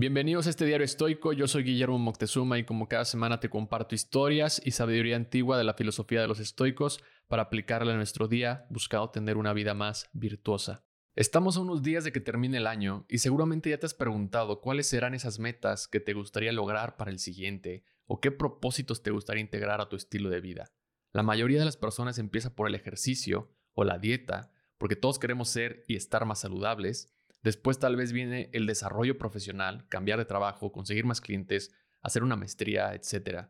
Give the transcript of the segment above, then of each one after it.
Bienvenidos a este diario estoico, yo soy Guillermo Moctezuma y como cada semana te comparto historias y sabiduría antigua de la filosofía de los estoicos para aplicarla en nuestro día buscando tener una vida más virtuosa. Estamos a unos días de que termine el año y seguramente ya te has preguntado cuáles serán esas metas que te gustaría lograr para el siguiente o qué propósitos te gustaría integrar a tu estilo de vida. La mayoría de las personas empieza por el ejercicio o la dieta porque todos queremos ser y estar más saludables Después tal vez viene el desarrollo profesional, cambiar de trabajo, conseguir más clientes, hacer una maestría, etc.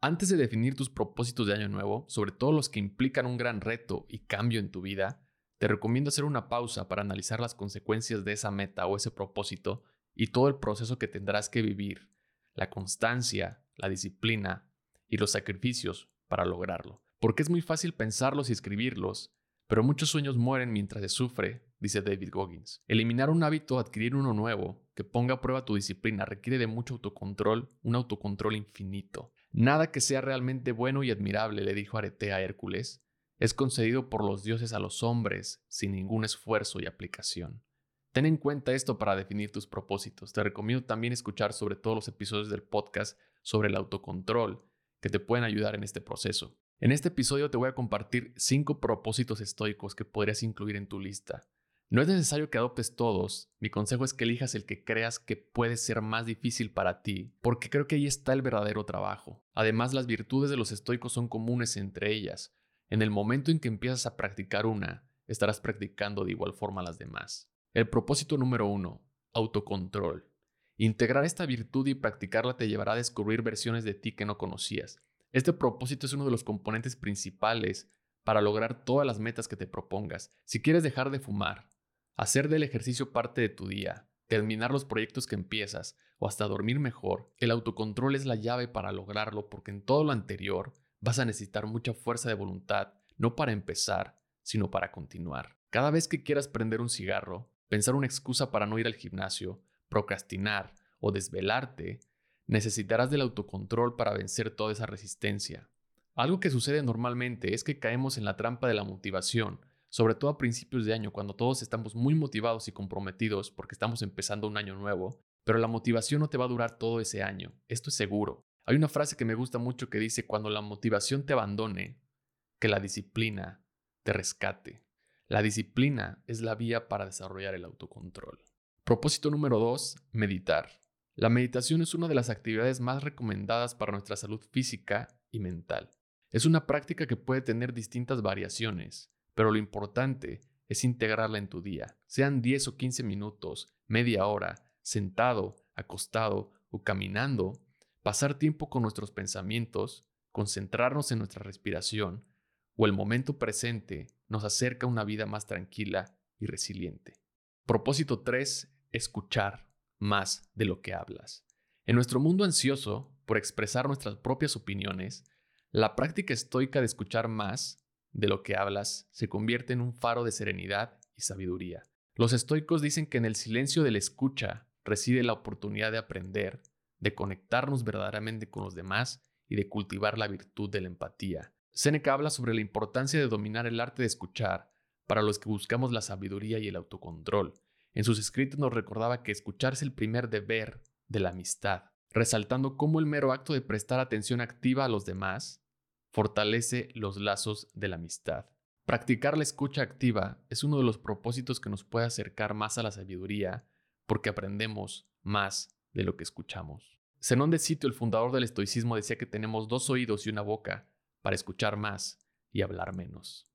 Antes de definir tus propósitos de año nuevo, sobre todo los que implican un gran reto y cambio en tu vida, te recomiendo hacer una pausa para analizar las consecuencias de esa meta o ese propósito y todo el proceso que tendrás que vivir, la constancia, la disciplina y los sacrificios para lograrlo. Porque es muy fácil pensarlos y escribirlos, pero muchos sueños mueren mientras se sufre, dice David Goggins. Eliminar un hábito o adquirir uno nuevo que ponga a prueba tu disciplina requiere de mucho autocontrol, un autocontrol infinito. Nada que sea realmente bueno y admirable, le dijo Arete a Hércules, es concedido por los dioses a los hombres sin ningún esfuerzo y aplicación. Ten en cuenta esto para definir tus propósitos. Te recomiendo también escuchar sobre todos los episodios del podcast sobre el autocontrol que te pueden ayudar en este proceso. En este episodio te voy a compartir 5 propósitos estoicos que podrías incluir en tu lista. No es necesario que adoptes todos, mi consejo es que elijas el que creas que puede ser más difícil para ti, porque creo que ahí está el verdadero trabajo. Además, las virtudes de los estoicos son comunes entre ellas. En el momento en que empiezas a practicar una, estarás practicando de igual forma las demás. El propósito número 1. Autocontrol. Integrar esta virtud y practicarla te llevará a descubrir versiones de ti que no conocías este propósito es uno de los componentes principales para lograr todas las metas que te propongas. Si quieres dejar de fumar, hacer del ejercicio parte de tu día, terminar los proyectos que empiezas o hasta dormir mejor, el autocontrol es la llave para lograrlo porque en todo lo anterior vas a necesitar mucha fuerza de voluntad, no para empezar, sino para continuar. Cada vez que quieras prender un cigarro, pensar una excusa para no ir al gimnasio, procrastinar o desvelarte, necesitarás del autocontrol para vencer toda esa resistencia. Algo que sucede normalmente es que caemos en la trampa de la motivación, sobre todo a principios de año cuando todos estamos muy motivados y comprometidos porque estamos empezando un año nuevo, pero la motivación no te va a durar todo ese año, esto es seguro. Hay una frase que me gusta mucho que dice, cuando la motivación te abandone, que la disciplina te rescate. La disciplina es la vía para desarrollar el autocontrol. Propósito número 2, meditar. La meditación es una de las actividades más recomendadas para nuestra salud física y mental. Es una práctica que puede tener distintas variaciones, pero lo importante es integrarla en tu día, sean 10 o 15 minutos, media hora, sentado, acostado o caminando, pasar tiempo con nuestros pensamientos, concentrarnos en nuestra respiración o el momento presente nos acerca a una vida más tranquila y resiliente. Propósito 3. Escuchar más de lo que hablas. En nuestro mundo ansioso por expresar nuestras propias opiniones, la práctica estoica de escuchar más de lo que hablas se convierte en un faro de serenidad y sabiduría. Los estoicos dicen que en el silencio de la escucha reside la oportunidad de aprender, de conectarnos verdaderamente con los demás y de cultivar la virtud de la empatía. Seneca habla sobre la importancia de dominar el arte de escuchar para los que buscamos la sabiduría y el autocontrol, en sus escritos nos recordaba que escuchar es el primer deber de la amistad, resaltando cómo el mero acto de prestar atención activa a los demás fortalece los lazos de la amistad. Practicar la escucha activa es uno de los propósitos que nos puede acercar más a la sabiduría porque aprendemos más de lo que escuchamos. Zenón de Sitio, el fundador del estoicismo, decía que tenemos dos oídos y una boca para escuchar más y hablar menos.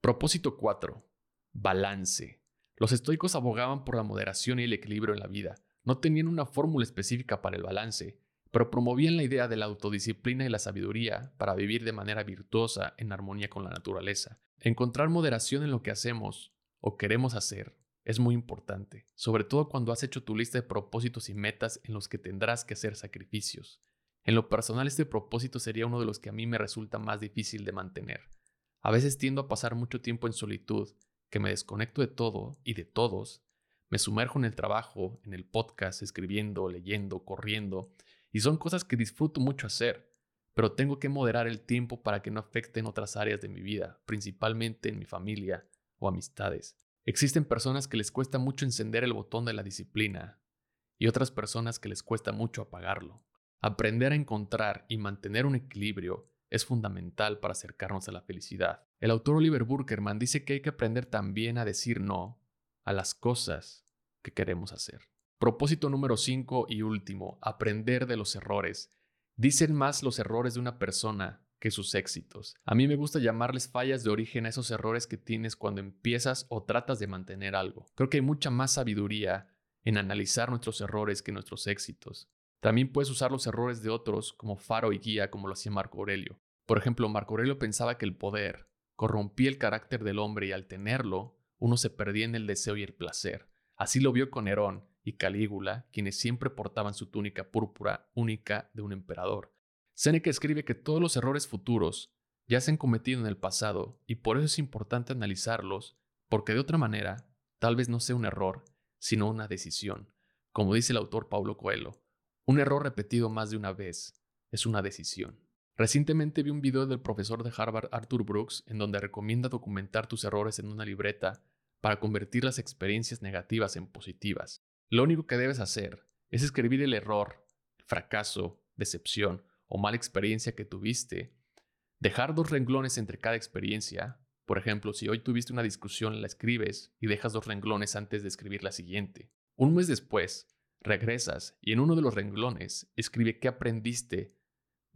Propósito 4. Balance. Los estoicos abogaban por la moderación y el equilibrio en la vida. No tenían una fórmula específica para el balance, pero promovían la idea de la autodisciplina y la sabiduría para vivir de manera virtuosa en armonía con la naturaleza. Encontrar moderación en lo que hacemos o queremos hacer es muy importante, sobre todo cuando has hecho tu lista de propósitos y metas en los que tendrás que hacer sacrificios. En lo personal este propósito sería uno de los que a mí me resulta más difícil de mantener. A veces tiendo a pasar mucho tiempo en solitud que me desconecto de todo y de todos, me sumerjo en el trabajo, en el podcast, escribiendo, leyendo, corriendo, y son cosas que disfruto mucho hacer, pero tengo que moderar el tiempo para que no afecten otras áreas de mi vida, principalmente en mi familia o amistades. Existen personas que les cuesta mucho encender el botón de la disciplina, y otras personas que les cuesta mucho apagarlo. Aprender a encontrar y mantener un equilibrio es fundamental para acercarnos a la felicidad. El autor Oliver Burkerman dice que hay que aprender también a decir no a las cosas que queremos hacer. Propósito número 5 y último, aprender de los errores. Dicen más los errores de una persona que sus éxitos. A mí me gusta llamarles fallas de origen a esos errores que tienes cuando empiezas o tratas de mantener algo. Creo que hay mucha más sabiduría en analizar nuestros errores que nuestros éxitos. También puedes usar los errores de otros como faro y guía como lo hacía Marco Aurelio. Por ejemplo, Marco Aurelio pensaba que el poder corrompía el carácter del hombre y al tenerlo, uno se perdía en el deseo y el placer. Así lo vio con Nerón y Calígula, quienes siempre portaban su túnica púrpura única de un emperador. Seneca escribe que todos los errores futuros ya se han cometido en el pasado y por eso es importante analizarlos, porque de otra manera, tal vez no sea un error, sino una decisión. Como dice el autor Paulo Coelho, un error repetido más de una vez es una decisión. Recientemente vi un video del profesor de Harvard Arthur Brooks en donde recomienda documentar tus errores en una libreta para convertir las experiencias negativas en positivas. Lo único que debes hacer es escribir el error, fracaso, decepción o mala experiencia que tuviste, dejar dos renglones entre cada experiencia. Por ejemplo, si hoy tuviste una discusión, la escribes y dejas dos renglones antes de escribir la siguiente. Un mes después, Regresas y en uno de los renglones escribe qué aprendiste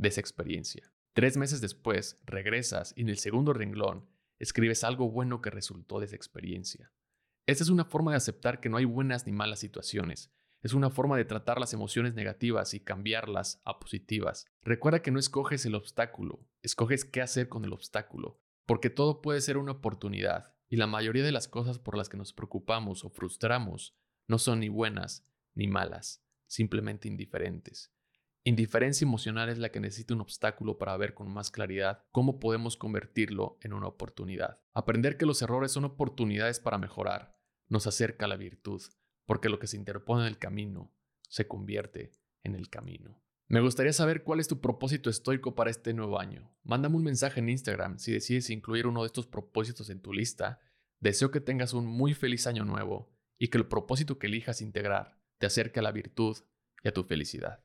de esa experiencia. Tres meses después, regresas y en el segundo renglón escribes algo bueno que resultó de esa experiencia. Esta es una forma de aceptar que no hay buenas ni malas situaciones. Es una forma de tratar las emociones negativas y cambiarlas a positivas. Recuerda que no escoges el obstáculo, escoges qué hacer con el obstáculo, porque todo puede ser una oportunidad y la mayoría de las cosas por las que nos preocupamos o frustramos no son ni buenas ni malas, simplemente indiferentes. Indiferencia emocional es la que necesita un obstáculo para ver con más claridad cómo podemos convertirlo en una oportunidad. Aprender que los errores son oportunidades para mejorar nos acerca a la virtud, porque lo que se interpone en el camino se convierte en el camino. Me gustaría saber cuál es tu propósito estoico para este nuevo año. Mándame un mensaje en Instagram si decides incluir uno de estos propósitos en tu lista. Deseo que tengas un muy feliz año nuevo y que el propósito que elijas integrar te acerque a la virtud y a tu felicidad.